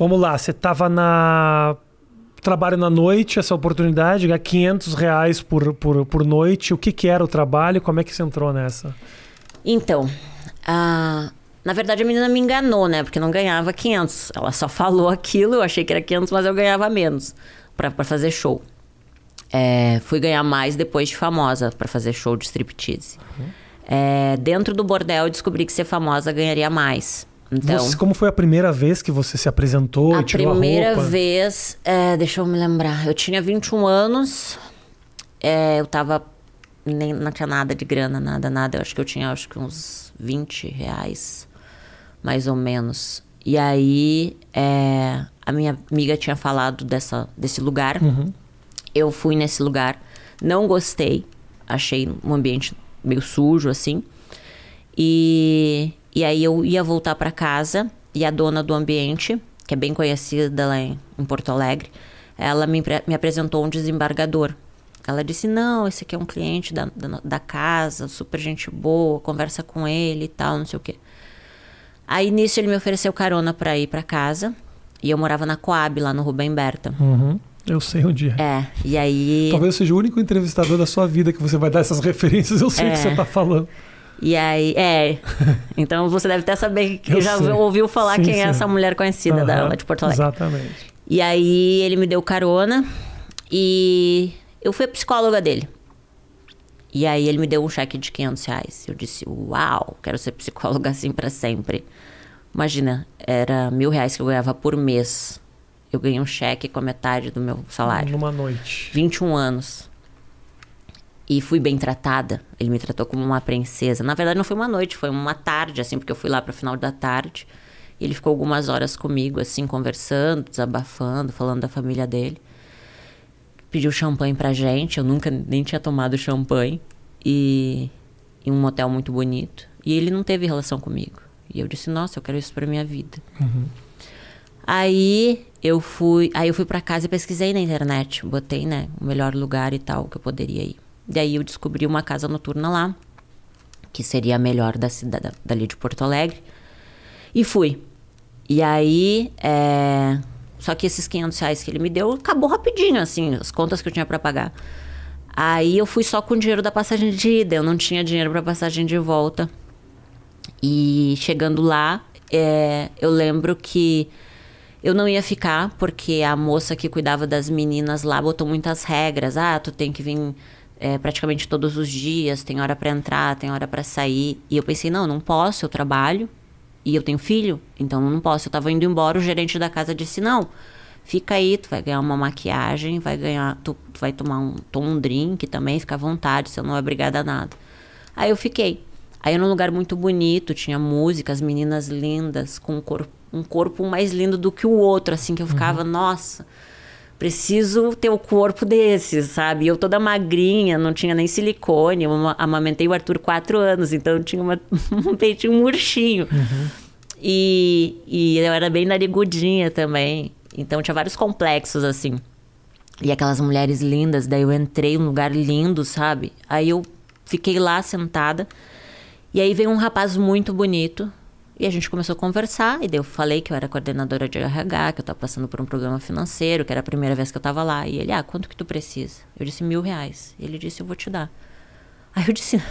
Vamos lá, você tava na. Trabalho na noite, essa oportunidade, ganhar 500 reais por, por, por noite. O que, que era o trabalho? Como é que você entrou nessa? Então, a... na verdade a menina me enganou, né? Porque não ganhava 500. Ela só falou aquilo, eu achei que era 500, mas eu ganhava menos para fazer show. É, fui ganhar mais depois de famosa para fazer show de striptease. Uhum. É, dentro do bordel eu descobri que ser famosa ganharia mais. Então, você, como foi a primeira vez que você se apresentou a e tirou primeira a roupa? vez, é, deixa eu me lembrar, eu tinha 21 anos, é, eu tava, nem, não tinha nada de grana, nada, nada, eu acho que eu tinha acho que uns 20 reais, mais ou menos. E aí, é, a minha amiga tinha falado dessa, desse lugar, uhum. eu fui nesse lugar, não gostei, achei um ambiente meio sujo, assim, e e aí eu ia voltar para casa e a dona do ambiente, que é bem conhecida lá em, em Porto Alegre, ela me, me, apresentou um desembargador. Ela disse: Não, esse aqui é um cliente da, da, da, casa, super gente boa, conversa com ele e tal, não sei o quê. Aí nisso ele me ofereceu carona para ir para casa e eu morava na Coab, lá no Rubem Berta. Uhum. Eu sei onde é. É, e aí. Talvez eu seja o único entrevistador da sua vida que você vai dar essas referências, eu sei o que é. você tá falando. E aí, é. Então você deve até saber que eu já sei. ouviu falar sim, quem é sim. é essa mulher conhecida uhum, da, de Porto Alegre. Exatamente. E aí ele me deu carona e eu fui a psicóloga dele. E aí ele me deu um cheque de 500 reais. Eu disse, uau, quero ser psicóloga assim para sempre. Imagina, era mil reais que eu ganhava por mês. Eu ganhei um cheque com a metade do meu salário. Numa noite. 21 anos. E fui bem tratada. Ele me tratou como uma princesa. Na verdade, não foi uma noite, foi uma tarde, assim, porque eu fui lá para o final da tarde. E ele ficou algumas horas comigo, assim, conversando, desabafando, falando da família dele. Pediu champanhe pra gente. Eu nunca nem tinha tomado champanhe. E em um motel muito bonito. E ele não teve relação comigo. E eu disse, nossa, eu quero isso pra minha vida. Uhum. Aí eu fui, aí eu fui para casa e pesquisei na internet, botei, né, o melhor lugar e tal que eu poderia ir. Daí eu descobri uma casa noturna lá, que seria a melhor da cidade, dali de Porto Alegre. E fui. E aí, é... só que esses 500 reais que ele me deu, acabou rapidinho, assim, as contas que eu tinha para pagar. Aí eu fui só com o dinheiro da passagem de ida, eu não tinha dinheiro para passagem de volta. E chegando lá, é... eu lembro que eu não ia ficar, porque a moça que cuidava das meninas lá botou muitas regras. Ah, tu tem que vir é, praticamente todos os dias, tem hora para entrar, tem hora para sair. E eu pensei, não, não posso, eu trabalho e eu tenho filho, então não posso. Eu tava indo embora, o gerente da casa disse, não, fica aí, tu vai ganhar uma maquiagem, vai ganhar, tu, tu vai tomar um, toma um drink também, fica à vontade, você não é obrigada a nada. Aí eu fiquei. Aí era um lugar muito bonito, tinha música, as meninas lindas, com um corpo, um corpo mais lindo do que o outro, assim, que eu ficava, uhum. nossa preciso ter o corpo desses, sabe? Eu toda magrinha, não tinha nem silicone, eu amamentei o Arthur quatro anos, então eu tinha uma, um peitinho murchinho. Uhum. E, e eu era bem narigudinha também, então tinha vários complexos, assim. E aquelas mulheres lindas, daí eu entrei num lugar lindo, sabe? Aí eu fiquei lá sentada, e aí veio um rapaz muito bonito, e a gente começou a conversar, e daí eu falei que eu era coordenadora de RH, que eu estava passando por um problema financeiro, que era a primeira vez que eu estava lá. E ele, ah, quanto que tu precisa? Eu disse, mil reais. Ele disse, eu vou te dar. Aí eu disse,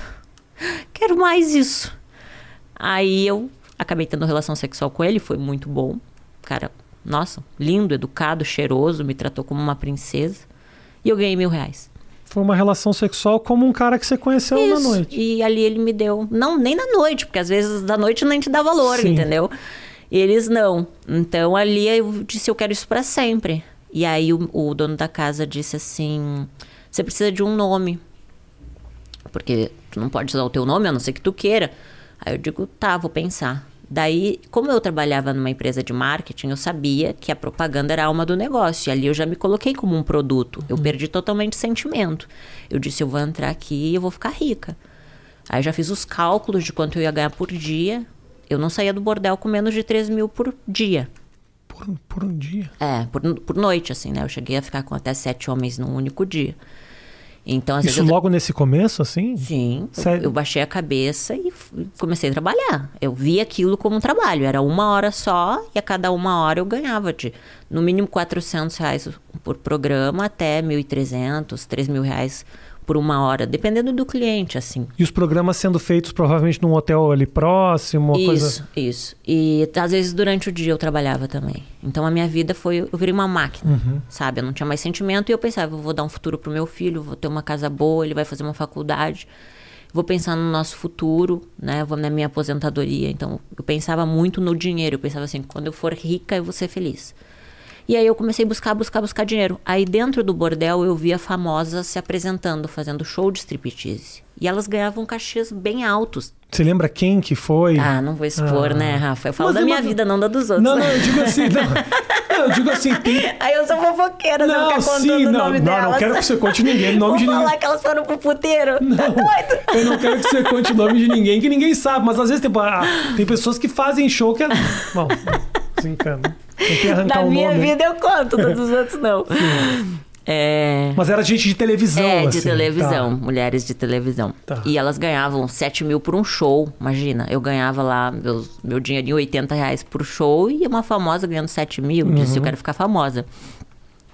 quero mais isso. Aí eu acabei tendo relação sexual com ele, foi muito bom. Cara, nossa, lindo, educado, cheiroso, me tratou como uma princesa. E eu ganhei mil reais. Foi uma relação sexual como um cara que você conheceu Isso. na noite. E ali ele me deu. Não, nem na noite, porque às vezes da noite nem te dá valor, Sim. entendeu? Eles não. Então ali eu disse: eu quero isso para sempre. E aí o, o, dono da casa disse assim: você precisa de um nome. Porque tu não pode usar o teu nome, a não ser que tu queira. Aí eu digo: tá, vou pensar. Daí, como eu trabalhava numa empresa de marketing, eu sabia que a propaganda era a alma do negócio. E ali eu já me coloquei como um produto. Eu uhum. perdi totalmente o sentimento. Eu disse, eu vou entrar aqui e eu vou ficar rica. Aí já fiz os cálculos de quanto eu ia ganhar por dia. Eu não saía do bordel com menos de 3 mil por dia. Por, por um dia? É, por, por noite, assim, né? Eu cheguei a ficar com até sete homens num único dia. Então, às Isso vezes eu logo nesse começo, assim? Sim, eu- Sério? eu baixei a cabeça e comecei a trabalhar. Eu vi aquilo como um trabalho. Era uma hora só e a cada uma hora eu ganhava de no mínimo 400 reais por programa até 1.300, 3 mil reais por uma hora, dependendo do cliente, assim. E os programas sendo feitos provavelmente num hotel ali próximo, uma coisa... Isso, isso. E às vezes durante o dia eu trabalhava também. Então a minha vida foi. Eu virei uma máquina, Uhum. sabe? Eu não tinha mais sentimento e eu pensava, eu vou dar um futuro pro meu filho, vou ter uma casa boa, ele vai fazer uma faculdade. Vou pensar no nosso futuro, né? Vou na minha aposentadoria. Então eu pensava muito no dinheiro. Eu pensava assim, quando eu for rica, eu vou ser feliz. E aí eu comecei a buscar, buscar, buscar dinheiro. Aí dentro do bordel eu via famosas se apresentando, fazendo show de striptease. E elas ganhavam cachês bem altos. Você lembra quem que foi? Ah, não vou expor, Ah. né, Rafa? Eu falo Mas da é minha uma- vida, não da dos outros. Não, não, eu digo assim, não. Não, eu digo assim, tem... Aí eu sou fofoqueira, Não, contando sim, não, não, delas. não quero que você conte ninguém, nome Vou de falar ninguém. que elas foram pro puteiro. Tá Não, doido? eu não quero que você conte o nome de ninguém, que ninguém sabe. Mas às vezes tem, ah, tem pessoas que fazem show que é. Bom, desencana. O minha nome. vida eu conto, da dos outros não. É... Mas era gente de televisão, É, de assim. televisão, tá. mulheres de televisão. Tá. E elas ganhavam 7 mil por um show, imagina. Eu ganhava lá meus, meu dinheirinho, 80 reais por show, e uma famosa ganhando 7 mil, disse, Uhum. eu quero ficar famosa.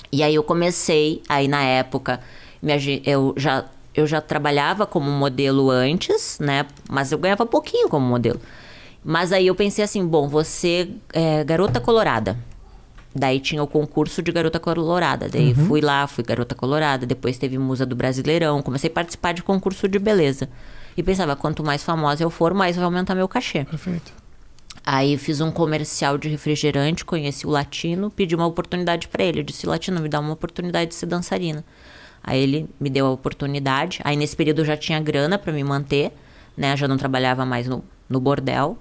E aí eu comecei, aí na época, agi- eu já, eu já trabalhava como modelo antes, né? Mas eu ganhava pouquinho como modelo. Mas aí eu pensei assim, bom, você é garota colorada. Daí tinha o concurso de garota colorada. Daí fui lá, fui garota colorada. Depois teve musa do Brasileirão. Comecei a participar de concurso de beleza. E pensava, quanto mais famosa eu for, mais vai aumentar meu cachê. Perfeito. Aí fiz um comercial de refrigerante, conheci o Latino, pedi uma oportunidade pra ele. Eu disse, Latino, me dá uma oportunidade de ser dançarina. Aí ele me deu a oportunidade. Aí nesse período eu já tinha grana pra me manter, né? Já não trabalhava mais no, no bordel.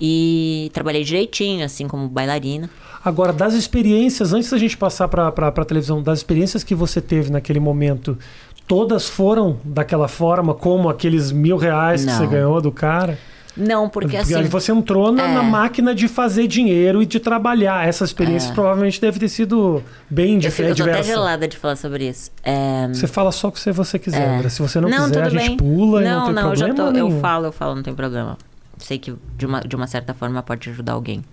E trabalhei direitinho, assim, como bailarina. Agora, das experiências, antes da gente passar para a televisão, das experiências que você teve naquele momento, todas foram daquela forma, como aqueles mil reais que Não. você ganhou do cara? Não, porque assim. aí você entrou na, é. na máquina de fazer dinheiro e de trabalhar. Essa experiência provavelmente deve ter sido bem Eu, dif- fico, eu tô até gelada de falar sobre isso. É, Você fala só o que você quiser, André. Se você não, quiser, tudo a gente bem. pula e não, não tem não, eu problema tô, eu nenhum. falo, eu falo, não tem problema. Sei que de uma, de uma certa forma pode ajudar alguém.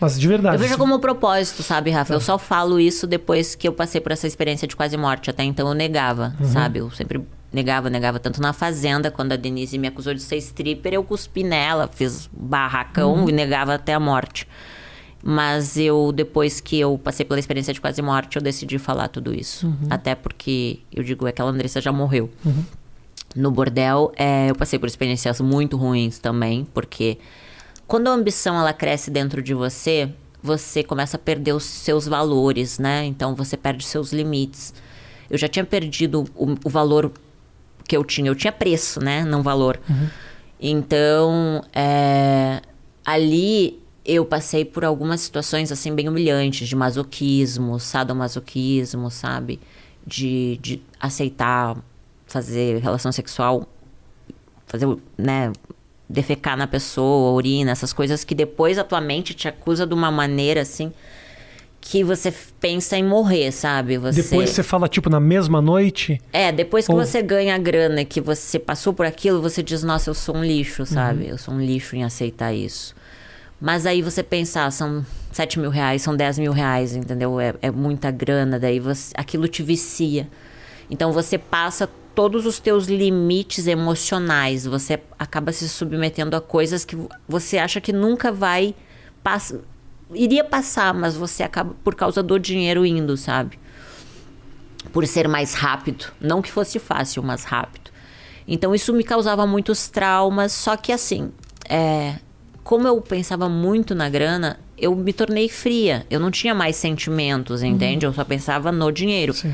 Mas de verdade. Eu vejo como propósito, sabe, Rafa? Tá. Eu só falo isso depois que eu passei por essa experiência de quase morte. Até então eu negava, Uhum. sabe? Eu sempre negava, negava. Tanto na Fazenda, quando a Denise me acusou de ser stripper, eu cuspi nela, fiz barracão Uhum. e negava até a morte. Mas eu, depois que eu passei pela experiência de quase morte, eu decidi falar tudo isso. Uhum. Até porque, eu digo, aquela Andressa já morreu. No bordel, é, eu passei por experiências muito ruins também, porque quando a ambição ela cresce dentro de você, você começa a perder os seus valores, né? Então você perde seus limites. Eu já tinha perdido o, o valor que eu tinha. Eu tinha preço, né? Não valor. Então, é, ali eu passei por algumas situações assim bem humilhantes de masoquismo, sadomasoquismo, sabe? De, de aceitar fazer relação sexual, fazer, né? Defecar na pessoa, urina, essas coisas que depois a tua mente te acusa de uma maneira assim que você pensa em morrer, sabe? Você... Depois você fala, tipo, na mesma noite. É, depois que Ou- você ganha a grana e que você passou por aquilo, você diz, nossa, eu sou um lixo, sabe? Eu sou um lixo em aceitar isso. Mas aí você pensar, são 7 mil reais, são 10 mil reais, entendeu? É, é muita grana, daí você, aquilo te vicia. Então você passa todos os teus limites emocionais, você acaba se submetendo a coisas que você acha que nunca vai passar. Iria passar, mas você acaba por causa do dinheiro indo, sabe? por ser mais rápido. Não que fosse fácil, mas rápido. Então isso me causava muitos traumas, só que assim, é, como eu pensava muito na grana, eu me tornei fria. Eu não tinha mais sentimentos, entende? Eu só pensava no dinheiro. Sim.